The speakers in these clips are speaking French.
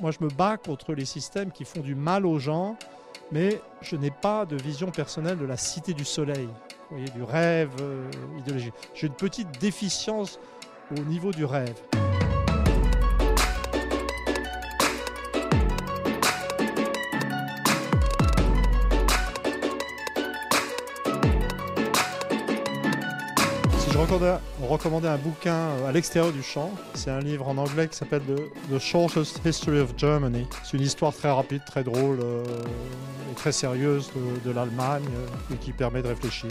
Moi, je me bats contre les systèmes qui font du mal aux gens, mais je n'ai pas de vision personnelle de la cité du soleil, vous voyez, du rêve euh, idéologique. J'ai une petite déficience au niveau du rêve. Je recommandais, un bouquin euh, à l'extérieur du champ, c'est un livre en anglais qui s'appelle The, Shortest History of Germany. C'est une histoire très rapide, très drôle euh, et très sérieuse de, de l'Allemagne euh, et qui permet de réfléchir.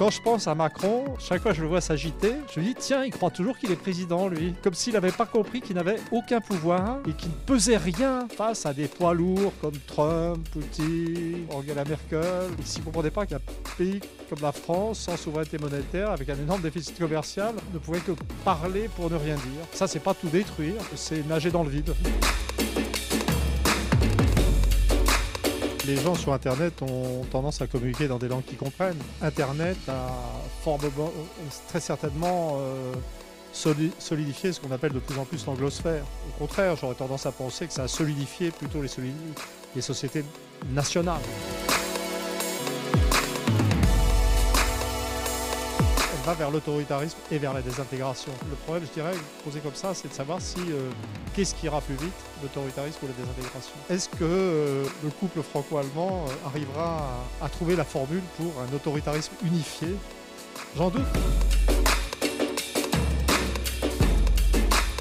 Quand je pense à Macron, chaque fois que je le vois s'agiter, je me dis tiens, il croit toujours qu'il est président, lui. Comme s'il n'avait pas compris qu'il n'avait aucun pouvoir et qu'il ne pesait rien face à des poids lourds comme Trump, Poutine, Angela Merkel. S'il ne comprenait pas qu'un pays comme la France, sans souveraineté monétaire, avec un énorme déficit commercial, ne pouvait que parler pour ne rien dire. Ça, c'est pas tout détruire, c'est nager dans le vide. Les gens sur Internet ont tendance à communiquer dans des langues qu'ils comprennent. Internet a très certainement euh, soli- solidifié ce qu'on appelle de plus en plus l'anglosphère. Au contraire, j'aurais tendance à penser que ça a solidifié plutôt les sociétés nationales. Va vers l'autoritarisme et vers la désintégration. Le problème, je dirais, posé comme ça, c'est de savoir si euh, qu'est-ce qui ira plus vite, l'autoritarisme ou la désintégration. Est-ce que euh, le couple franco-allemand euh, arrivera à, trouver la formule pour un autoritarisme unifié? J'en doute.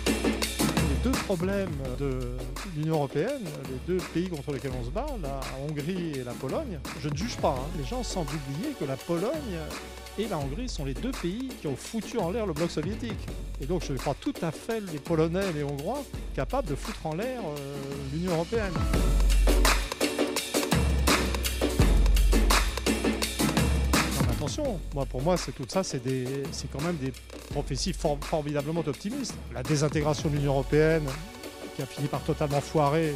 Les deux problèmes de l'Union européenne, les deux pays contre lesquels on se bat, la Hongrie et la Pologne, je ne juge pas. hein. Les gens semblent oublier que la Pologne et la Hongrie sont les deux pays qui ont foutu en l'air le bloc soviétique. Et donc je crois tout à fait les Polonais et les Hongrois capables de foutre en l'air euh, l'Union européenne. Attention, moi, pour moi, c'est tout ça, c'est quand même des prophéties for- formidablement optimistes. La désintégration de l'Union européenne, qui a fini par totalement foirer,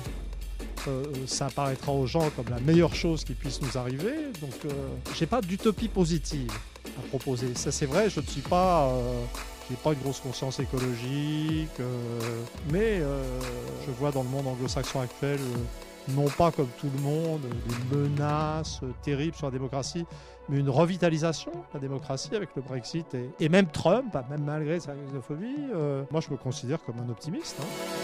euh, ça apparaîtra aux gens comme la meilleure chose qui puisse nous arriver. Donc, euh, j'ai pas d'utopie positive à proposer. Ça, c'est vrai, je ne suis pas. euh, j'ai pas une grosse conscience écologique, euh, mais euh, je vois dans le monde anglo-saxon actuel, non pas comme tout le monde, des menaces terribles sur la démocratie, mais une revitalisation de la démocratie avec le Brexit et, même Trump, même malgré sa xénophobie. moi, je me considère comme un optimiste. hein.